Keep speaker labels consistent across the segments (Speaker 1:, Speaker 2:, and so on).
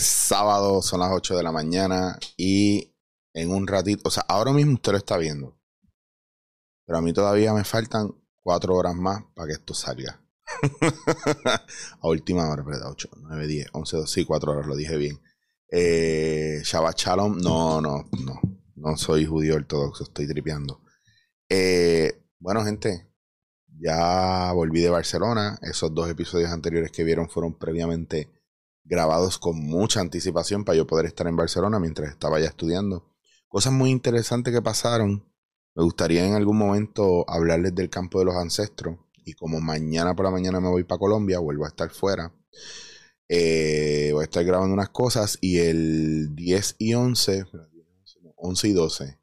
Speaker 1: Sábado, son las 8 de la mañana y en un ratito, o sea, ahora mismo usted lo está viendo. Pero a mí todavía me faltan 4 horas más para que esto salga. a última hora, ¿verdad? 8, 9, 10, 11, 12, sí, 4 horas, lo dije bien. Eh, Shabbat Shalom, no, no, no, no soy judío ortodoxo, estoy tripeando. Eh, bueno, gente, ya volví de Barcelona. Esos dos episodios anteriores que vieron fueron previamente grabados con mucha anticipación para yo poder estar en Barcelona mientras estaba ya estudiando. Cosas muy interesantes que pasaron. Me gustaría en algún momento hablarles del campo de los ancestros. Y como mañana por la mañana me voy para Colombia, vuelvo a estar fuera. Eh, voy a estar grabando unas cosas y el 10 y 11, 11 y 12.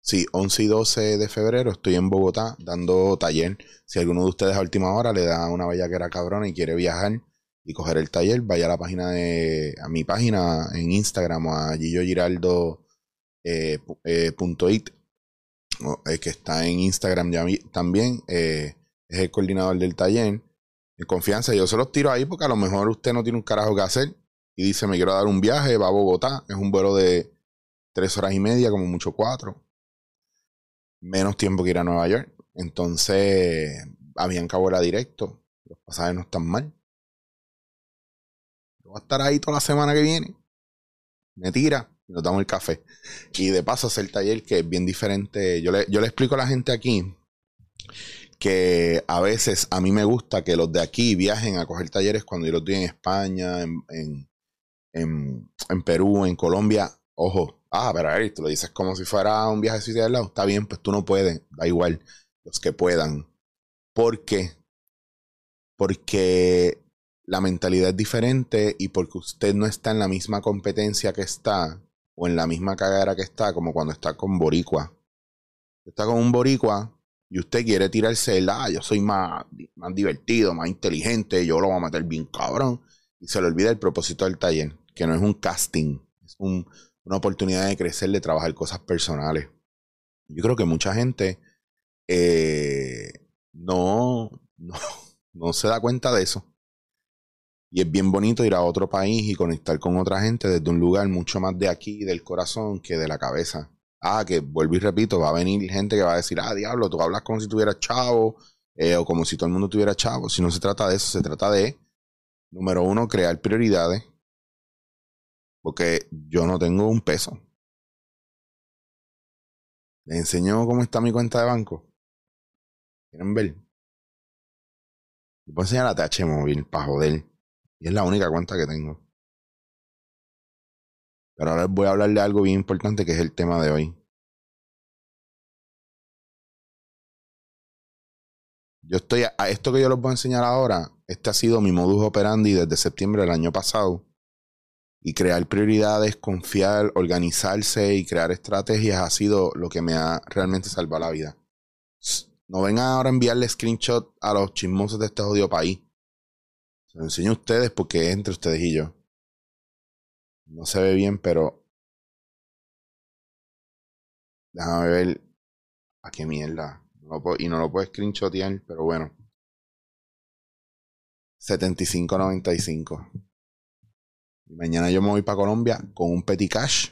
Speaker 1: Sí, 11 y 12 de febrero estoy en Bogotá dando taller. Si alguno de ustedes a última hora le da una bellaquera cabrona y quiere viajar y coger el taller, vaya a la página de, a mi página en Instagram a gillogiraldo.it, eh, eh, eh, que está en Instagram ya, también, es el coordinador del taller. En confianza, yo se los tiro ahí porque a lo mejor usted no tiene un carajo que hacer y dice, me quiero dar un viaje, va a Bogotá, es un vuelo de tres horas y media, como mucho cuatro. Menos tiempo que ir a Nueva York. Entonces, habían cabo era directo. Los pasajes no están mal. Voy a estar ahí toda la semana que viene. Me tira y nos damos el café. Y de paso hacer el taller que es bien diferente. Yo le, yo le explico a la gente aquí que a veces a mí me gusta que los de aquí viajen a coger talleres cuando yo los doy en España, en, en, en, Perú, en Colombia. Ojo, ah, pero ahí tú lo dices como si fuera un viaje de al lado. Está bien, pues tú no puedes, da igual, los que puedan. ¿Por qué? Porque la mentalidad es diferente y porque usted no está en la misma competencia que está o en la misma cagadera que está como cuando está con Boricua. Está con un Boricua y usted quiere tirarse el, ah, yo soy más, más divertido, más inteligente, yo lo voy a meter bien cabrón. Y se le olvida el propósito del taller, que no es un casting, es una oportunidad de crecer, de trabajar cosas personales. Yo creo que mucha gente eh, no, no, no se da cuenta de eso. Y es bien bonito ir a otro país y conectar con otra gente desde un lugar mucho más de aquí, del corazón, que de la cabeza. Ah, que vuelvo y repito, va a venir gente que va a decir, ah, diablo, tú hablas como si tuvieras chavo, eh, o como si todo el mundo tuviera chavo. Si no se trata de eso, se trata de, número uno, crear prioridades. Porque yo no tengo un peso. Les enseño cómo está mi cuenta de banco. ¿Quieren ver? puedo enseñar la TH móvil para joder. Y es la única cuenta que tengo. Pero ahora voy a hablar de algo bien importante que es el tema de hoy. Yo estoy a esto que yo les voy a enseñar ahora. Este ha sido mi modus operandi desde septiembre del año pasado. Y crear prioridades, confiar, organizarse y crear estrategias ha sido lo que me ha realmente salvado la vida. No vengan ahora a enviarle screenshot a los chismosos de este jodido país. Se lo enseño a ustedes porque es entre ustedes y yo. No se ve bien, pero. Déjame ver. A qué mierda. y no lo puedo screenshotear, pero bueno. 75.95. Y mañana yo me voy para Colombia con un petit cash.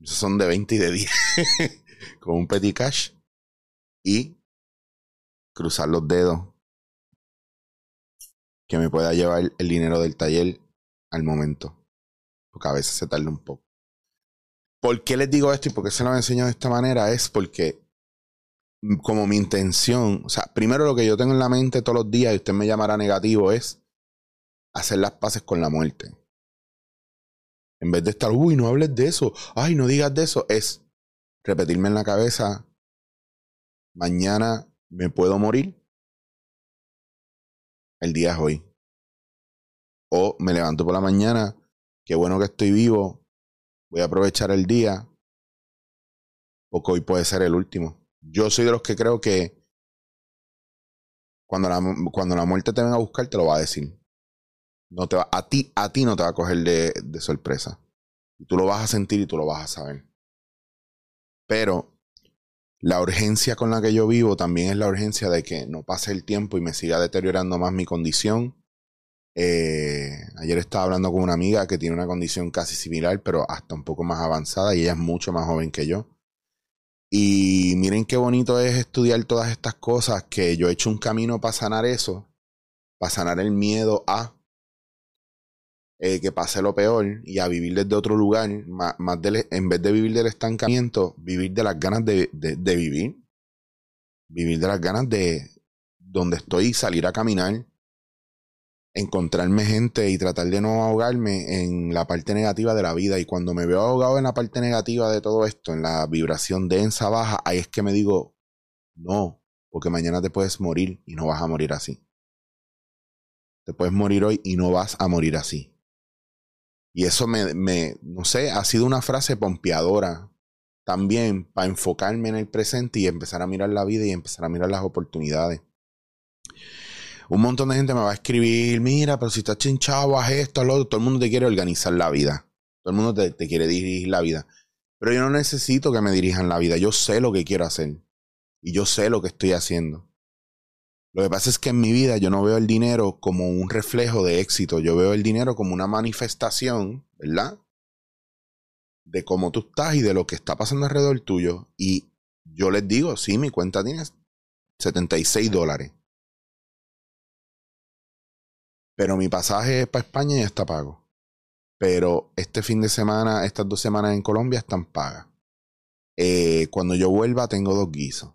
Speaker 1: Esos son de 20 y de 10. con un petit cash. Y cruzar los dedos que me pueda llevar el dinero del taller al momento. Porque a veces se tarda un poco. ¿Por qué les digo esto y por qué se lo enseñado de esta manera? Es porque como mi intención, o sea, primero lo que yo tengo en la mente todos los días, y usted me llamará negativo, es hacer las paces con la muerte. En vez de estar, uy, no hables de eso, ay, no digas de eso, es repetirme en la cabeza, mañana me puedo morir, el día es hoy. O me levanto por la mañana, qué bueno que estoy vivo, voy a aprovechar el día, porque hoy puede ser el último. Yo soy de los que creo que cuando la, cuando la muerte te venga a buscar, te lo va a decir. No te va, a ti, a ti no te va a coger de, de sorpresa. Y tú lo vas a sentir y tú lo vas a saber. Pero La urgencia con la que yo vivo también es la urgencia de que no pase el tiempo y me siga deteriorando más mi condición. Eh, ayer estaba hablando con una amiga que tiene una condición casi similar, pero hasta un poco más avanzada y ella es mucho más joven que yo. Y miren qué bonito es estudiar todas estas cosas, que yo he hecho un camino para sanar eso, para sanar el miedo a eh, que pase lo peor y a vivir desde otro lugar, más, en vez de vivir del estancamiento, vivir de las ganas de, de, vivir, vivir de las ganas de donde estoy, salir a caminar, encontrarme gente y tratar de no ahogarme en la parte negativa de la vida. Y cuando me veo ahogado en la parte negativa de todo esto, en la vibración densa, baja, ahí es que me digo, no, porque mañana te puedes morir y no vas a morir así. Te puedes morir hoy y no vas a morir así. Y eso me, me, no sé, ha sido una frase pompeadora también para enfocarme en el presente y empezar a mirar la vida y empezar a mirar las oportunidades. Un montón de gente me va a escribir, mira, pero si estás chinchado, haz esto, lo otro. Todo el mundo te quiere organizar la vida. Todo el mundo te, te quiere dirigir la vida. Pero yo no necesito que me dirijan la vida. Yo sé lo que quiero hacer. Y yo sé lo que estoy haciendo. Lo que pasa es que en mi vida yo no veo el dinero como un reflejo de éxito, yo veo el dinero como una manifestación, ¿verdad? De cómo tú estás y de lo que está pasando alrededor tuyo. Y yo les digo, sí, mi cuenta tiene 76 dólares. Pero mi pasaje para España ya está pago. Pero este fin de semana, estas dos semanas en Colombia están pagas. Eh, cuando yo vuelva tengo dos guisos.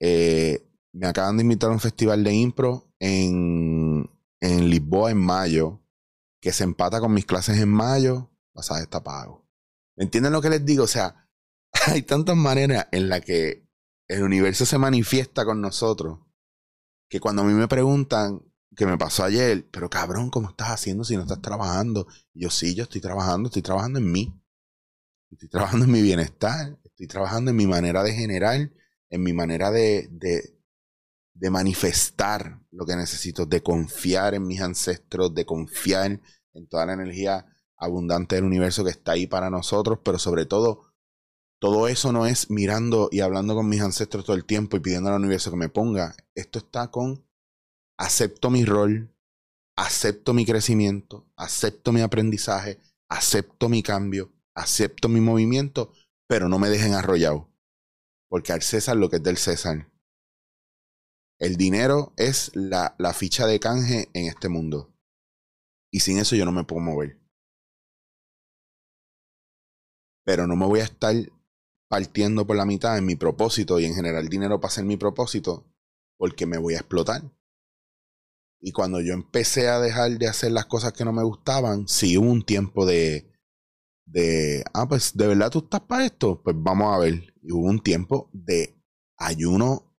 Speaker 1: Eh, me acaban de invitar a un festival de impro en, en Lisboa en mayo, que se empata con mis clases en mayo, pasada está pago. ¿Me entienden lo que les digo? O sea, hay tantas maneras en las que el universo se manifiesta con nosotros, que cuando a mí me preguntan, que me pasó ayer, pero cabrón, ¿cómo estás haciendo si no estás trabajando? yo sí, yo estoy trabajando, estoy trabajando en mí. Estoy trabajando en mi bienestar, estoy trabajando en mi manera de generar, en mi manera de, de manifestar lo que necesito, de confiar en mis ancestros, de confiar en toda la energía abundante del universo que está ahí para nosotros, pero sobre todo, todo eso no es mirando y hablando con mis ancestros todo el tiempo y pidiendo al universo que me ponga. Esto está con acepto mi rol, acepto mi crecimiento, acepto mi aprendizaje, acepto mi cambio, acepto mi movimiento, pero no me dejen arrollado. Porque al César lo que es del César el dinero es la, ficha de canje en este mundo. Y sin eso yo no me puedo mover. Pero no me voy a estar partiendo por la mitad en mi propósito y en generar dinero para hacer mi propósito porque me voy a explotar. Y cuando yo empecé a dejar de hacer las cosas que no me gustaban, sí hubo un tiempo de, de, ah, pues de verdad tú estás para esto, pues vamos a ver. Y hubo un tiempo de ayuno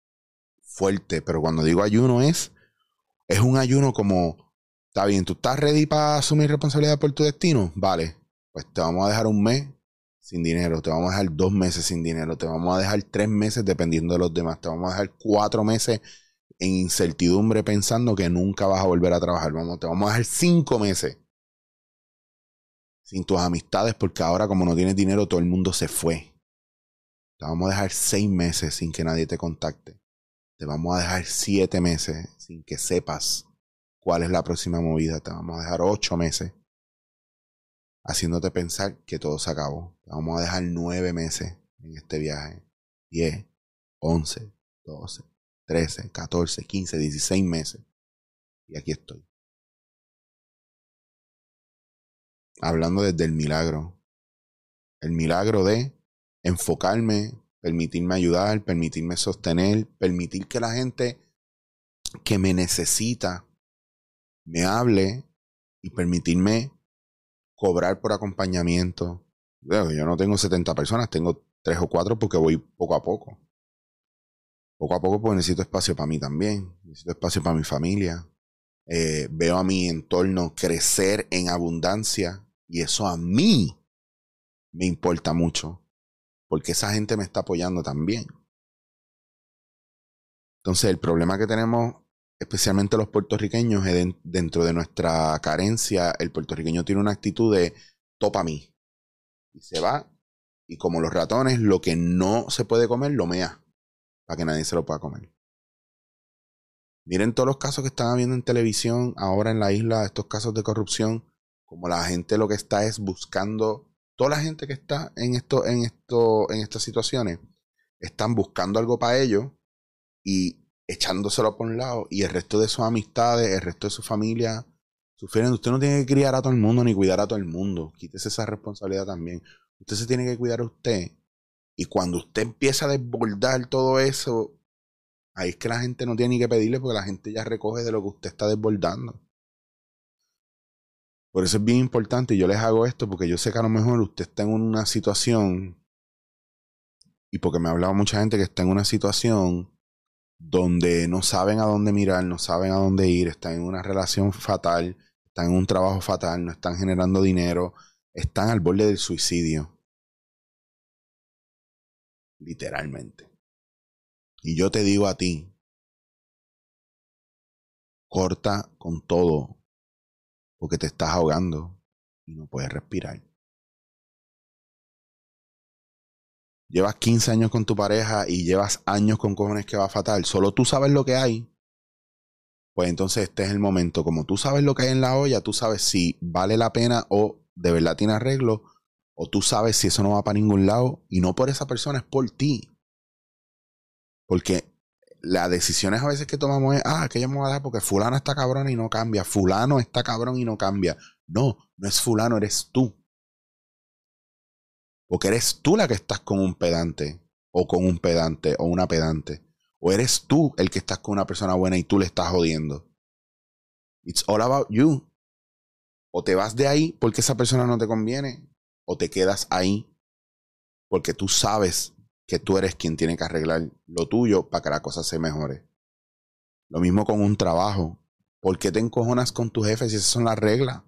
Speaker 1: fuerte, pero cuando digo ayuno es, es un ayuno como, está bien, tú estás ready para asumir responsabilidad por tu destino, vale, pues te vamos a dejar un mes sin dinero, te vamos a dejar dos meses sin dinero, te vamos a dejar tres meses dependiendo de los demás, te vamos a dejar cuatro meses en incertidumbre pensando que nunca vas a volver a trabajar, vamos, te vamos a dejar cinco meses sin tus amistades porque ahora como no tienes dinero todo el mundo se fue. Te vamos a dejar seis meses sin que nadie te contacte. Te vamos a dejar siete meses sin que sepas cuál es la próxima movida. Te vamos a dejar ocho meses haciéndote pensar que todo se acabó. Te vamos a dejar nueve meses en este viaje. Diez, once, doce, trece, catorce, quince, dieciséis meses. Y aquí estoy. Hablando desde el milagro. El milagro de enfocarme permitirme ayudar, permitirme sostener, permitir que la gente que me necesita me hable y permitirme cobrar por acompañamiento. Yo no tengo 70 personas, tengo 3 o 4 porque voy poco a poco. Poco a poco porque necesito espacio para mí también, necesito espacio para mi familia. Eh, veo a mi entorno crecer en abundancia y eso a mí me importa mucho porque esa gente me está apoyando también. Entonces, el problema que tenemos, especialmente los puertorriqueños, es dentro de nuestra carencia, el puertorriqueño tiene una actitud de topa a mí. Y se va Y como los ratones, lo que no se puede comer, lo mea. Para que nadie se lo pueda comer. Miren todos los casos que están habiendo en televisión ahora en la isla, estos casos de corrupción, como la gente lo que está es buscando, toda la gente que está en esto, en esto, en estas situaciones, están buscando algo para ellos y echándoselo por un lado, y el resto de sus amistades, el resto de su familia, sufriendo. Usted no tiene que criar a todo el mundo ni cuidar a todo el mundo. Quítese esa responsabilidad también. Usted se tiene que cuidar a usted. Y cuando usted empieza a desbordar todo eso, ahí es que la gente no tiene ni que pedirle porque la gente ya recoge de lo que usted está desbordando. Por eso es bien importante y yo les hago esto porque yo sé que a lo mejor usted está en una situación y porque me ha hablado mucha gente que está en una situación donde no saben a dónde mirar, no saben a dónde ir, están en una relación fatal, están en un trabajo fatal, no están generando dinero, están al borde del suicidio. Literalmente. Y yo te digo a ti, corta con todo, porque te estás ahogando y no puedes respirar. Llevas 15 años con tu pareja y llevas años con cojones que va fatal. Solo tú sabes lo que hay. Pues entonces este es el momento. Como tú sabes lo que hay en la olla, tú sabes si vale la pena o de verdad tiene arreglo. O tú sabes si eso no va para ningún lado. Y no por esa persona, es por ti. Porque las decisiones a veces que tomamos es, ah, que yo me voy a dar porque fulano está cabrón y no cambia. Fulano está cabrón y no cambia. No, no es fulano, eres tú. Porque eres tú la que estás con un pedante, o con un pedante, o una pedante. O eres tú el que estás con una persona buena y tú le estás jodiendo. It's all about you. O te vas de ahí porque esa persona no te conviene, o te quedas ahí porque tú sabes que tú eres quien tiene que arreglar lo tuyo para que la cosa se mejore. Lo mismo con un trabajo. ¿Por qué te encojonas con tu jefe si esas son las reglas?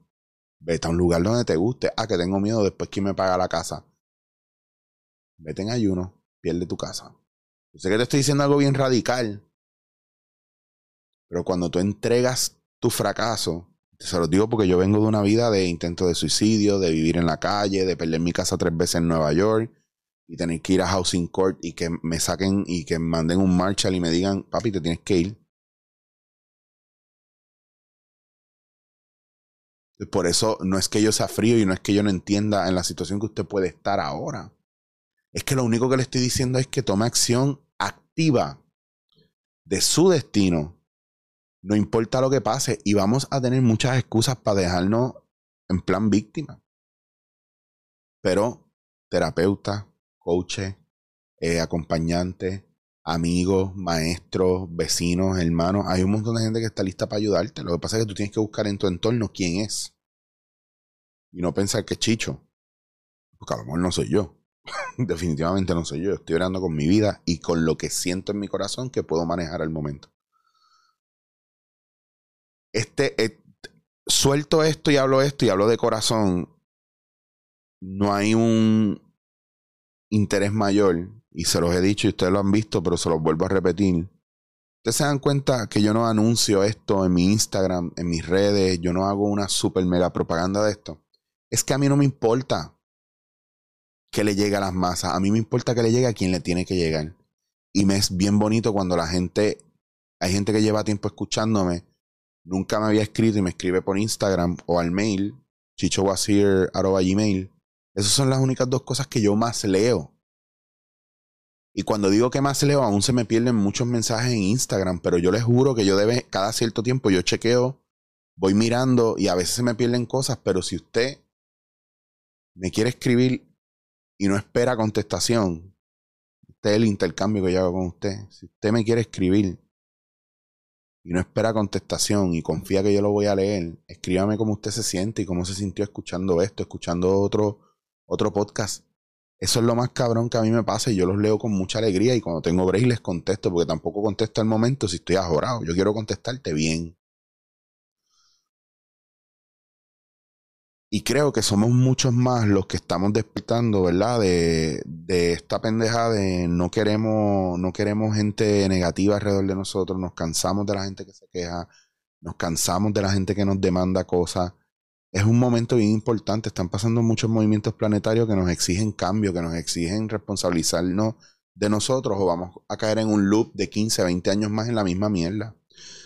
Speaker 1: Vete a un lugar donde te guste. Ah, que tengo miedo después que me paga la casa vete en ayuno, pierde tu casa. Yo sé que te estoy diciendo algo bien radical, pero cuando tú entregas tu fracaso, se lo digo porque yo vengo de una vida de intento de suicidio, de vivir en la calle, de perder mi casa tres veces en Nueva York y tener que ir a Housing Court y que me saquen y que manden un Marshall y me digan, papi, te tienes que ir. Por eso no es que yo sea frío y no es que yo no entienda en la situación que usted puede estar ahora. Es que lo único que le estoy diciendo es que tome acción activa de su destino. No importa lo que pase. Y vamos a tener muchas excusas para dejarnos en plan víctima. Pero terapeuta, coach, eh, acompañante, amigos, maestros, vecinos, hermanos, hay un montón de gente que está lista para ayudarte. Lo que pasa es que tú tienes que buscar en tu entorno quién es. Y no pensar que es Chicho. Porque a lo mejor no soy yo. Definitivamente no soy yo. Estoy orando con mi vida y con lo que siento en mi corazón que puedo manejar al momento. Este, eh, suelto esto y hablo esto y hablo de corazón. No hay un interés mayor, y se los he dicho y ustedes lo han visto, pero se los vuelvo a repetir. Ustedes se dan cuenta que yo no anuncio esto en mi Instagram, en mis redes, yo no hago una super mega propaganda de esto. Es que a mí no me importa que le llegue a las masas. A mí me importa que le llegue a quien le tiene que llegar. Y me es bien bonito cuando la gente, hay gente que lleva tiempo escuchándome, nunca me había escrito y me escribe por Instagram o al mail, chichowasir.gmail. Esas son las únicas dos cosas que yo más leo. Y cuando digo que más leo, aún se me pierden muchos mensajes en Instagram, pero yo les juro que yo debe, cada cierto tiempo yo chequeo, voy mirando y a veces se me pierden cosas, pero si usted me quiere escribir y no espera contestación, este es el intercambio que yo hago con usted. Si usted me quiere escribir y no espera contestación y confía que yo lo voy a leer, escríbame cómo usted se siente y cómo se sintió escuchando esto, escuchando otro, otro podcast. Eso es lo más cabrón que a mí me pasa y yo los leo con mucha alegría y cuando tengo break les contesto porque tampoco contesto al momento si estoy ajorado. Yo quiero contestarte bien. Y creo que somos muchos más los que estamos despertando, ¿verdad? De, de, esta pendeja de no queremos, no queremos gente negativa alrededor de nosotros, nos cansamos de la gente que se queja, nos cansamos de la gente que nos demanda cosas es un momento bien importante. Están pasando muchos movimientos planetarios que nos exigen cambio, que nos exigen responsabilizarnos de nosotros o vamos a caer en un loop de 15, 20 años más en la misma mierda.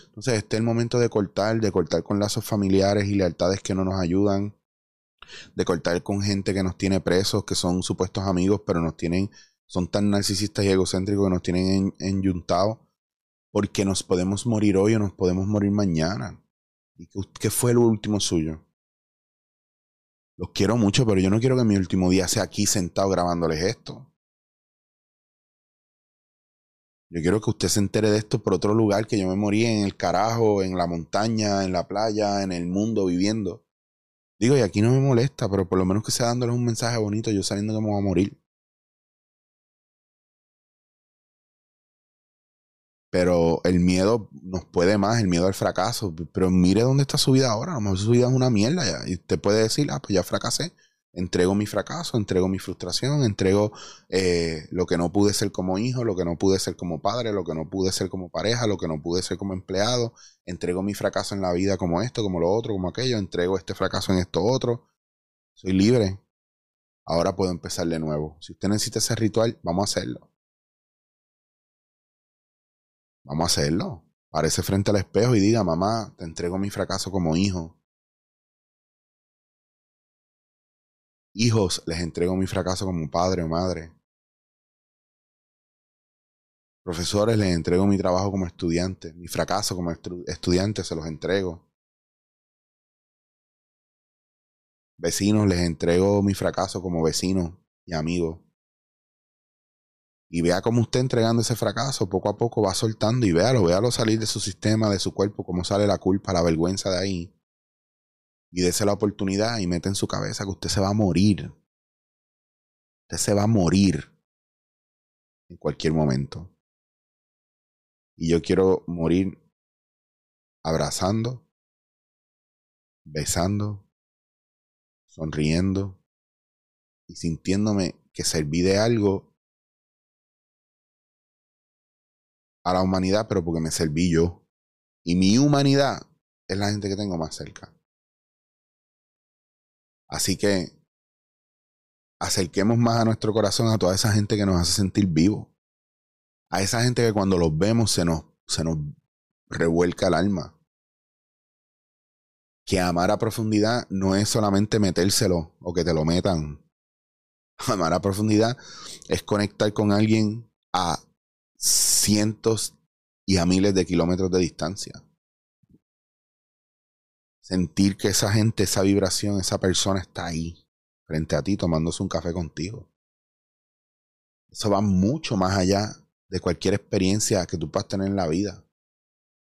Speaker 1: Entonces, este es el momento de cortar, de cortar con lazos familiares y lealtades que no nos ayudan, de cortar con gente que nos tiene presos, que son supuestos amigos, pero nos tienen, son tan narcisistas y egocéntricos que nos tienen enyuntados, porque nos podemos morir hoy o nos podemos morir mañana. ¿Y qué fue lo último suyo? Los quiero mucho, pero yo no quiero que mi último día sea aquí sentado grabándoles esto. Yo quiero que usted se entere de esto por otro lugar, que yo me morí en el carajo, en la montaña, en la playa, en el mundo viviendo. Digo, y aquí no me molesta, pero por lo menos que sea dándoles un mensaje bonito, yo sabiendo que me voy a morir. Pero el miedo nos puede más, el miedo al fracaso. Pero mire dónde está su vida ahora. A su vida es una mierda ya. Y usted puede decir, ah, pues ya fracasé. Entrego mi fracaso, entrego mi frustración, entrego eh, lo que no pude ser como hijo, lo que no pude ser como padre, lo que no pude ser como pareja, lo que no pude ser como empleado. Entrego mi fracaso en la vida como esto, como lo otro, como aquello. Entrego este fracaso en esto otro. Soy libre. Ahora puedo empezar de nuevo. Si usted necesita ese ritual, vamos a hacerlo. Vamos a hacerlo. Parece frente al espejo y diga, mamá, te entrego mi fracaso como hijo. Hijos, les entrego mi fracaso como padre o madre. Profesores, les entrego mi trabajo como estudiante. Mi fracaso como estudiante se los entrego. Vecinos, les entrego mi fracaso como vecino y amigo. Y vea cómo usted entregando ese fracaso, poco a poco va soltando y véalo, véalo salir de su sistema, de su cuerpo, cómo sale la culpa, la vergüenza de ahí y dése la oportunidad y mete en su cabeza que usted se va a morir. Usted se va a morir en cualquier momento. Y yo quiero morir abrazando, besando, sonriendo y sintiéndome que serví de algo a la humanidad, pero porque me serví yo. Y mi humanidad es la gente que tengo más cerca. Así que acerquemos más a nuestro corazón a toda esa gente que nos hace sentir vivos. A esa gente que cuando los vemos se nos, se nos revuelca el alma. Que amar a profundidad no es solamente metérselo o que te lo metan. Amar a profundidad es conectar con alguien a cientos y a miles de kilómetros de distancia sentir que esa gente, esa vibración, esa persona está ahí, frente a ti, tomándose un café contigo. Eso va mucho más allá de cualquier experiencia que tú puedas tener en la vida.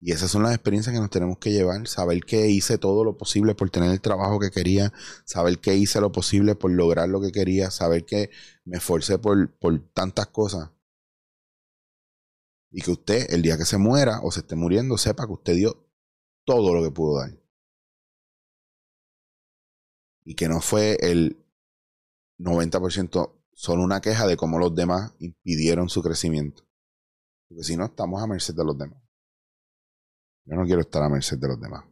Speaker 1: Y esas son las experiencias que nos tenemos que llevar. Saber que hice todo lo posible por tener el trabajo que quería. Saber que hice lo posible por lograr lo que quería. Saber que me esforcé por, por tantas cosas. Y que usted, el día que se muera o se esté muriendo, sepa que usted dio todo lo que pudo dar y que no fue el 90% solo una queja de cómo los demás impidieron su crecimiento. Porque si no, estamos a merced de los demás. Yo no quiero estar a merced de los demás.